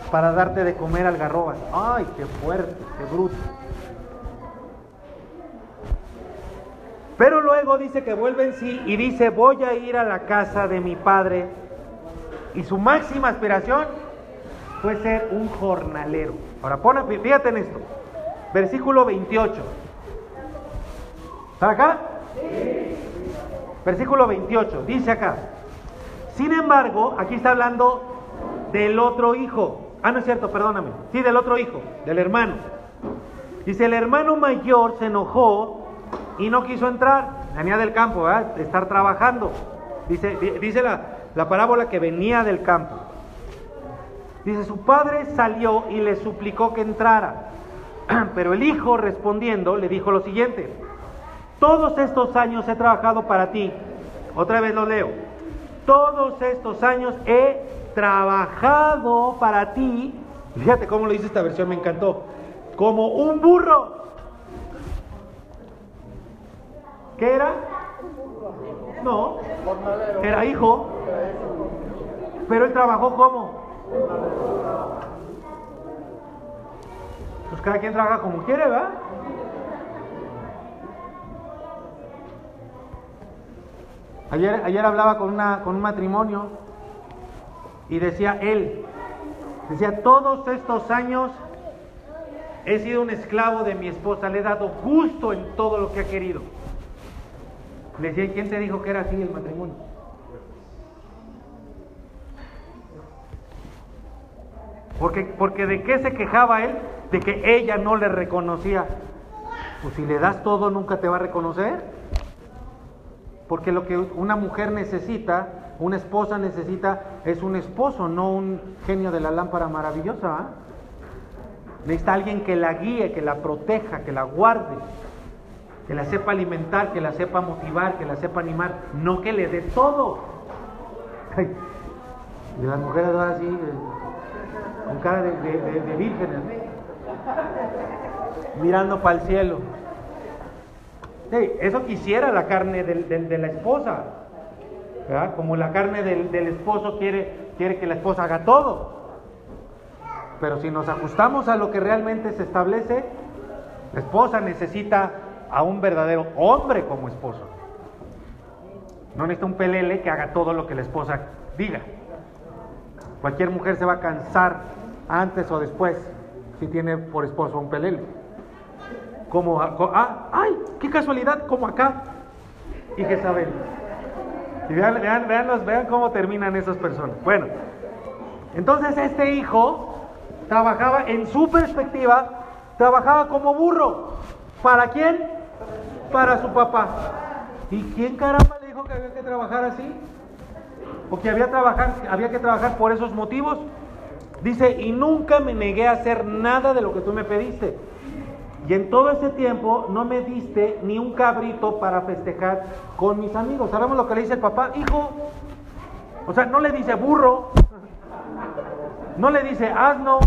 para darte de comer algarrobas. ¡Ay, qué fuerte, qué bruto! Pero luego dice que vuelve en sí y dice, voy a ir a la casa de mi padre. Y su máxima aspiración fue ser un jornalero. Ahora, pon, fíjate en esto. Versículo 28. ¿Está acá? Sí. Versículo 28. Dice acá. Sin embargo, aquí está hablando del otro hijo. Ah, no es cierto, perdóname. Sí, del otro hijo, del hermano. Dice, el hermano mayor se enojó y no quiso entrar. Venía del campo, ¿verdad? Estar trabajando. Dice, dice la, la parábola que venía del campo. Dice, su padre salió y le suplicó que entrara. *clears throat* Pero el hijo respondiendo le dijo lo siguiente, todos estos años he trabajado para ti. Otra vez lo leo. Todos estos años he trabajado para ti. Fíjate cómo lo dice esta versión, me encantó. Como un burro. ¿Qué era? No, era hijo. Pero él trabajó como. Pues cada quien trabaja como quiere, ¿verdad? Ayer, ayer hablaba con, una, con un matrimonio y decía él, decía, todos estos años he sido un esclavo de mi esposa, le he dado gusto en todo lo que ha querido. Le decía, ¿quién te dijo que era así el matrimonio? Porque, porque de qué se quejaba él? De que ella no le reconocía. Pues si le das todo, nunca te va a reconocer. Porque lo que una mujer necesita, una esposa necesita, es un esposo, no un genio de la lámpara maravillosa. Necesita alguien que la guíe, que la proteja, que la guarde, que la sepa alimentar, que la sepa motivar, que la sepa animar, no que le dé todo. Y las mujeres van así, eh, con cara de, vírgenes, mirando para el cielo. eso quisiera la carne de la esposa, como la carne del, esposo quiere, quiere que la esposa haga todo. Pero si nos ajustamos a lo que realmente se establece, la esposa necesita a un verdadero hombre como esposo. No necesita un pelele que haga todo lo que la esposa diga. Cualquier mujer se va a cansar antes o después si tiene por esposo un pelele. Como, ah, ay, qué casualidad, como acá. Y Jezabel. Y vean, vean, vean, vean cómo terminan esas personas. Bueno, entonces este hijo trabajaba en su perspectiva, trabajaba como burro. ¿Para quién? Para su papá. ¿Y quién caramba le dijo que había que trabajar así? ¿O que había, trabajar, había que trabajar por esos motivos? Dice, y nunca me negué a hacer nada de lo que tú me pediste. Y en todo ese tiempo no me diste ni un cabrito para festejar con mis amigos. ¿Sabemos lo que le dice el papá? Hijo. O sea, no le dice burro. No le dice asno.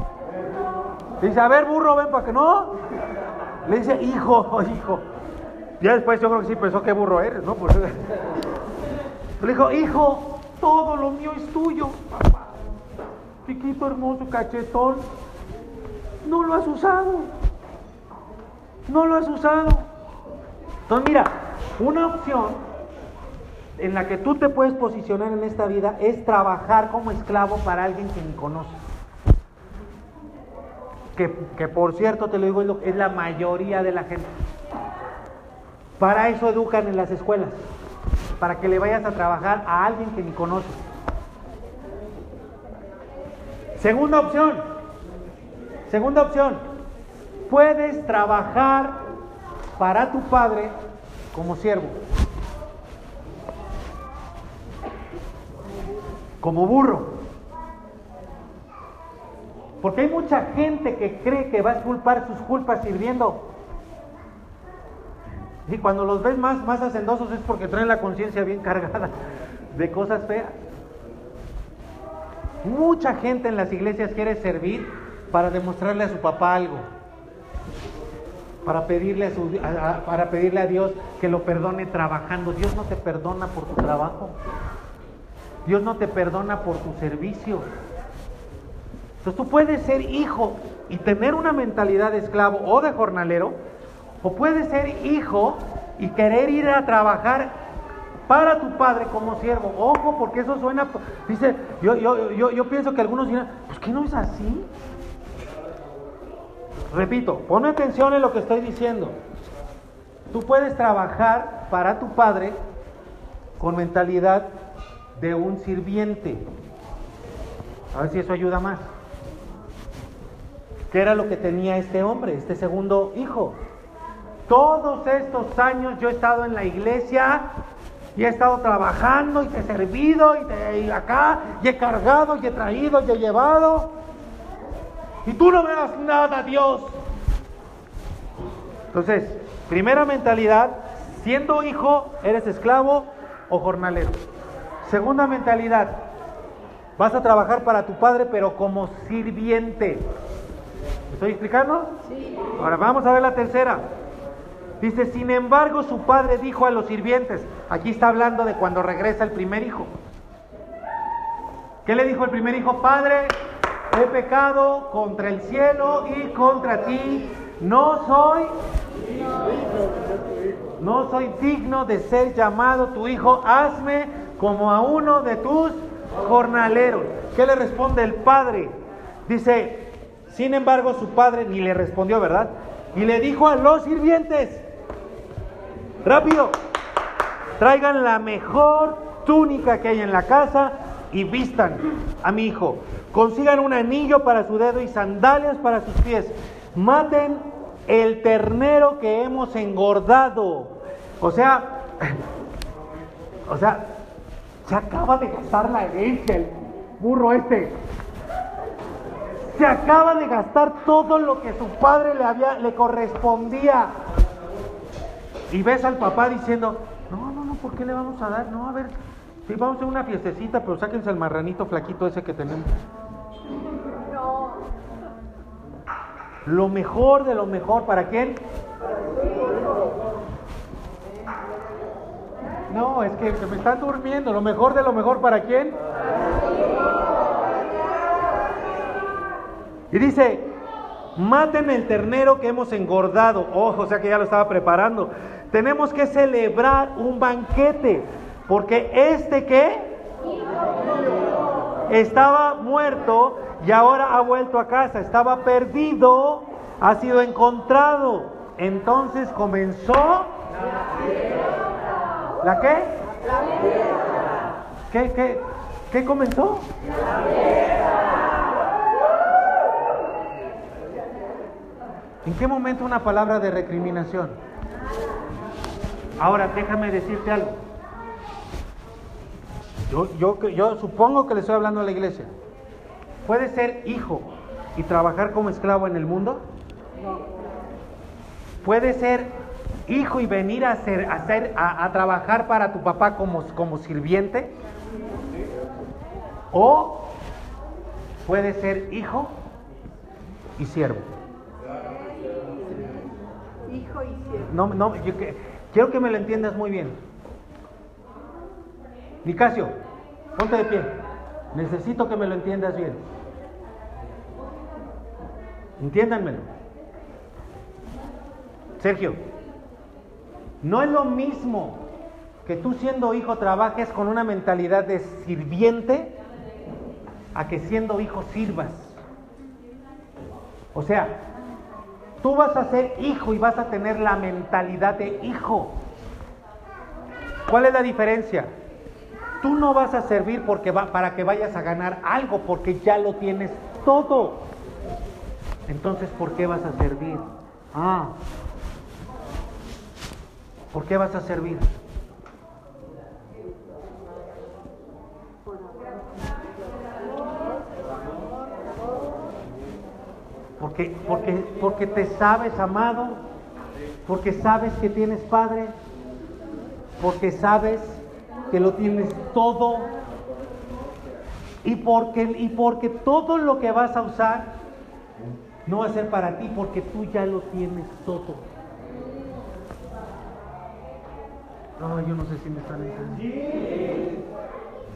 Dice, a ver, burro, ven para que no. Le dice, hijo, hijo. Ya después yo creo que sí pensó que burro eres, ¿no? Pues, *laughs* le dijo, hijo, todo lo mío es tuyo, papá. Chiquito, hermoso, cachetón. No lo has usado. No lo has usado. Entonces, mira, una opción en la que tú te puedes posicionar en esta vida es trabajar como esclavo para alguien que ni conoces. Que, por cierto, te lo digo, es, es la mayoría de la gente. Para eso educan en las escuelas, para que le vayas a trabajar a alguien que ni conoces. Segunda opción, segunda opción, puedes trabajar para tu padre como siervo. Como burro. Porque hay mucha gente que cree que va a culpar sus culpas sirviendo. Y cuando los ves más, más hacendosos es porque traen la conciencia bien cargada de cosas feas. Mucha gente en las iglesias quiere servir para demostrarle a su papá algo. Para pedirle a, su, para pedirle a Dios que lo perdone trabajando. Dios no te perdona por tu trabajo. Dios no te perdona por tu servicio. Entonces tú puedes ser hijo y tener una mentalidad de esclavo o de jornalero, o puedes ser hijo y querer ir a trabajar para tu padre como siervo. Ojo, porque eso suena, dice, yo, yo, yo, yo pienso que algunos dirán, pues que no es así. Repito, pon atención en lo que estoy diciendo. Tú puedes trabajar para tu padre con mentalidad de un sirviente. A ver si eso ayuda más. ¿Qué era lo que tenía este hombre, este segundo hijo? Todos estos años yo he estado en la iglesia y he estado trabajando y te he servido y, te, y acá y he cargado y he traído y he llevado. Y tú no me das nada, Dios. Entonces, primera mentalidad, siendo hijo, eres esclavo o jornalero. Segunda mentalidad, vas a trabajar para tu padre, pero como sirviente. ¿Me estoy explicando? Sí. Ahora vamos a ver la tercera. Dice, sin embargo, su padre dijo a los sirvientes, aquí está hablando de cuando regresa el primer hijo. ¿Qué le dijo el primer hijo? Padre, he pecado contra el cielo y contra ti. No soy, no soy digno de ser llamado tu hijo. Hazme como a uno de tus jornaleros. ¿Qué le responde el padre? Dice, sin embargo, su padre ni le respondió, ¿verdad? Y le dijo a los sirvientes, rápido, traigan la mejor túnica que hay en la casa y vistan a mi hijo. Consigan un anillo para su dedo y sandalias para sus pies. Maten el ternero que hemos engordado. O sea, *laughs* o sea, se acaba de gastar la herencia el burro este. Se acaba de gastar todo lo que su padre le había le correspondía. Y ves al papá diciendo, no, no, no, ¿por qué le vamos a dar? No, a ver, sí, vamos a hacer una fiestecita, pero sáquense el marranito flaquito ese que tenemos. Lo mejor de lo mejor, ¿para quién? No, es que, me están durmiendo. Lo mejor de lo mejor, ¿para quién? Y dice, maten el ternero que hemos engordado. Ojo, o sea que ya lo estaba preparando. Tenemos que celebrar un banquete, porque este que estaba muerto y ahora ha vuelto a casa, estaba perdido, ha sido encontrado. Entonces comenzó la qué? ¿Qué, qué, qué comenzó? ¿En qué momento una palabra de recriminación? Ahora, déjame decirte algo. Yo, yo, yo supongo que le estoy hablando a la iglesia. ¿Puede ser hijo y trabajar como esclavo en el mundo? ¿Puede ser hijo y venir a, hacer, a, a, trabajar para tu papá como, como sirviente? ¿O puede ser hijo y siervo? Hijo y siervo. No, no, Quiero que me lo entiendas muy bien. Nicasio, ponte de pie. Necesito que me lo entiendas bien. Entiéndanmelo. Sergio, no es lo mismo que tú siendo hijo trabajes con una mentalidad de sirviente a que siendo hijo sirvas. O sea, tú vas a ser hijo y vas a tener la mentalidad de hijo. ¿Cuál es la diferencia? Tú no vas a servir porque va, para que vayas a ganar algo, porque ya lo tienes todo. Entonces, ¿por qué vas a servir? Ah, ¿por qué vas a servir? Porque, porque, porque te sabes amado, porque sabes que tienes Padre, porque sabes que lo tienes todo y porque, y porque todo lo que vas a usar no va a ser para ti porque tú ya lo tienes todo. Ay, yo no sé si me están entendiendo.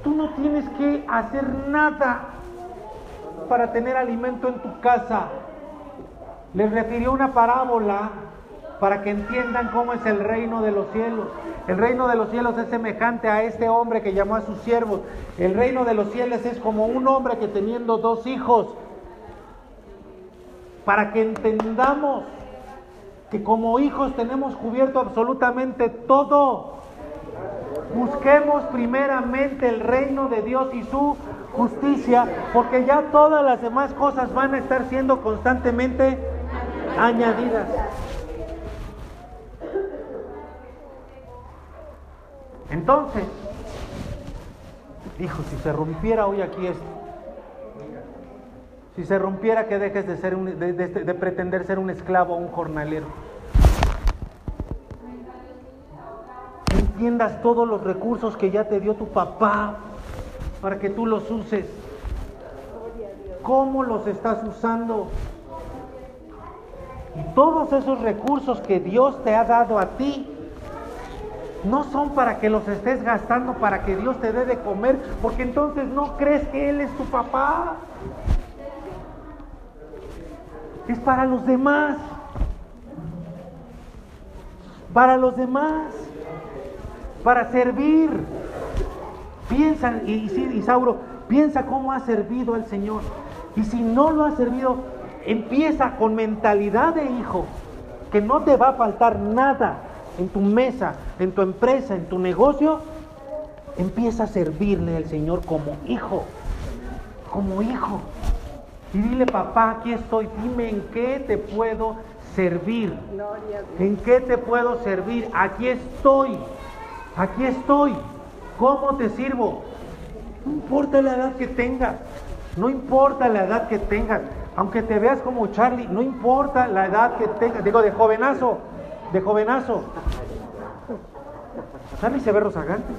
Tú no tienes que hacer nada para tener alimento en tu casa. Les refirió una parábola para que entiendan cómo es el reino de los cielos. El reino de los cielos es semejante a este hombre que llamó a sus siervos. El reino de los cielos es como un hombre que teniendo dos hijos, para que entendamos que como hijos tenemos cubierto absolutamente todo. Busquemos primeramente el reino de Dios y su justicia, porque ya todas las demás cosas van a estar siendo constantemente añadidas. Entonces, dijo, si se rompiera hoy aquí esto, si se rompiera que dejes de, ser de, de pretender ser un esclavo o un jornalero, entiendas todos los recursos que ya te dio tu papá para que tú los uses. ¿Cómo los estás usando? Y todos esos recursos que Dios te ha dado a ti no son para que los estés gastando para que Dios te dé de comer, porque entonces no crees que Él es tu papá. Es para los demás. Para los demás. Para servir. Piensa, y, y Isauro, piensa cómo ha servido al Señor. Y si no lo ha servido, empieza con mentalidad de hijo, que no te va a faltar nada en tu mesa, en tu empresa, en tu negocio. Empieza a servirle al Señor como hijo, como hijo. Y dile, papá, aquí estoy, dime en qué te puedo servir. ¿En qué te puedo servir? Aquí estoy, aquí estoy. ¿Cómo te sirvo? No importa la edad que tengas, no importa la edad que tengas, aunque te veas como Charlie, no importa la edad que tengas, digo de jovenazo, de jovenazo. Charlie se ve rozagante.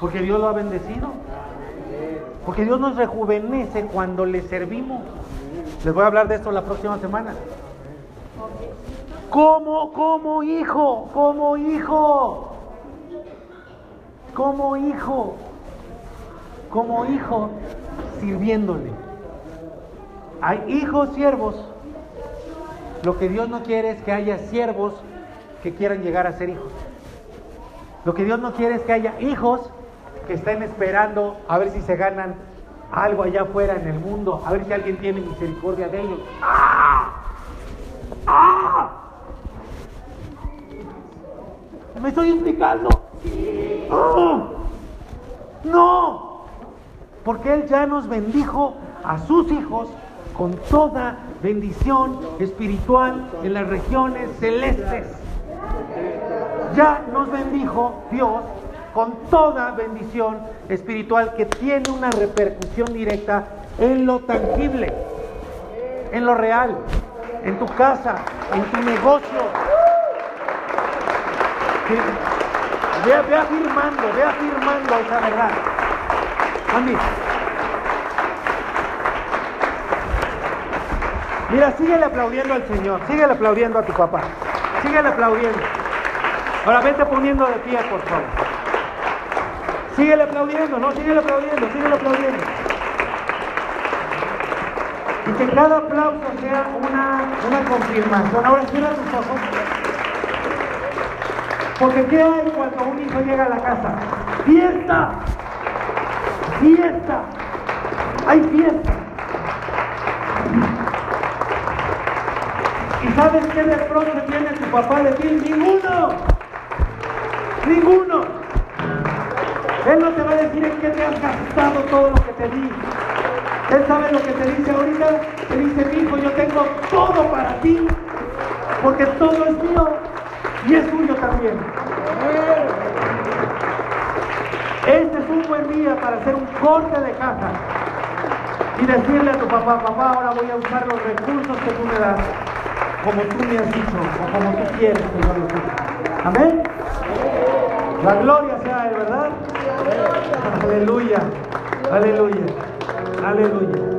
Porque Dios lo ha bendecido. Porque Dios nos rejuvenece cuando le servimos. Les voy a hablar de esto la próxima semana. Como, como hijo, como hijo, como hijo, como hijo, sirviéndole. Hay hijos siervos. Lo que Dios no quiere es que haya siervos que quieran llegar a ser hijos. Lo que Dios no quiere es que haya hijos que estén esperando a ver si se ganan algo allá afuera en el mundo, a ver si alguien tiene misericordia de ellos. ¡Ah! ¡Ah! ¿Me estoy explicando? ¡Ah! No, porque Él ya nos bendijo a sus hijos con toda bendición espiritual en las regiones celestes. Ya nos bendijo Dios con toda bendición espiritual que tiene una repercusión directa en lo tangible, en lo real, en tu casa, en tu negocio. Ve, ve afirmando, ve afirmando esa verdad. Andy. Mira, síguele aplaudiendo al Señor, síguele aplaudiendo a tu papá. Síguele aplaudiendo. Ahora vete poniendo de pie, por favor. Síguele aplaudiendo, no, síguele aplaudiendo, síguele aplaudiendo. Y que cada aplauso sea una, una confirmación. Ahora cierra tus ojos. Porque ¿qué hay cuando un hijo llega a la casa? ¡Fiesta! ¡Fiesta! ¡Hay fiesta! ¿Y sabes qué de pronto tiene tu papá de ti? ¡Ninguno! ¡Ninguno! Él no te va a decir en qué te has gastado todo lo que te di. Él sabe lo que te dice ahorita. Te dice, mi hijo, yo tengo todo para ti. Porque todo es mío y es tuyo también. Un buen día para hacer un corte de caja y decirle a tu papá, papá, ahora voy a usar los recursos que tú me das, como tú me has dicho, o como tú quieres que. Amén. La gloria sea de verdad. Aleluya. Aleluya. Aleluya.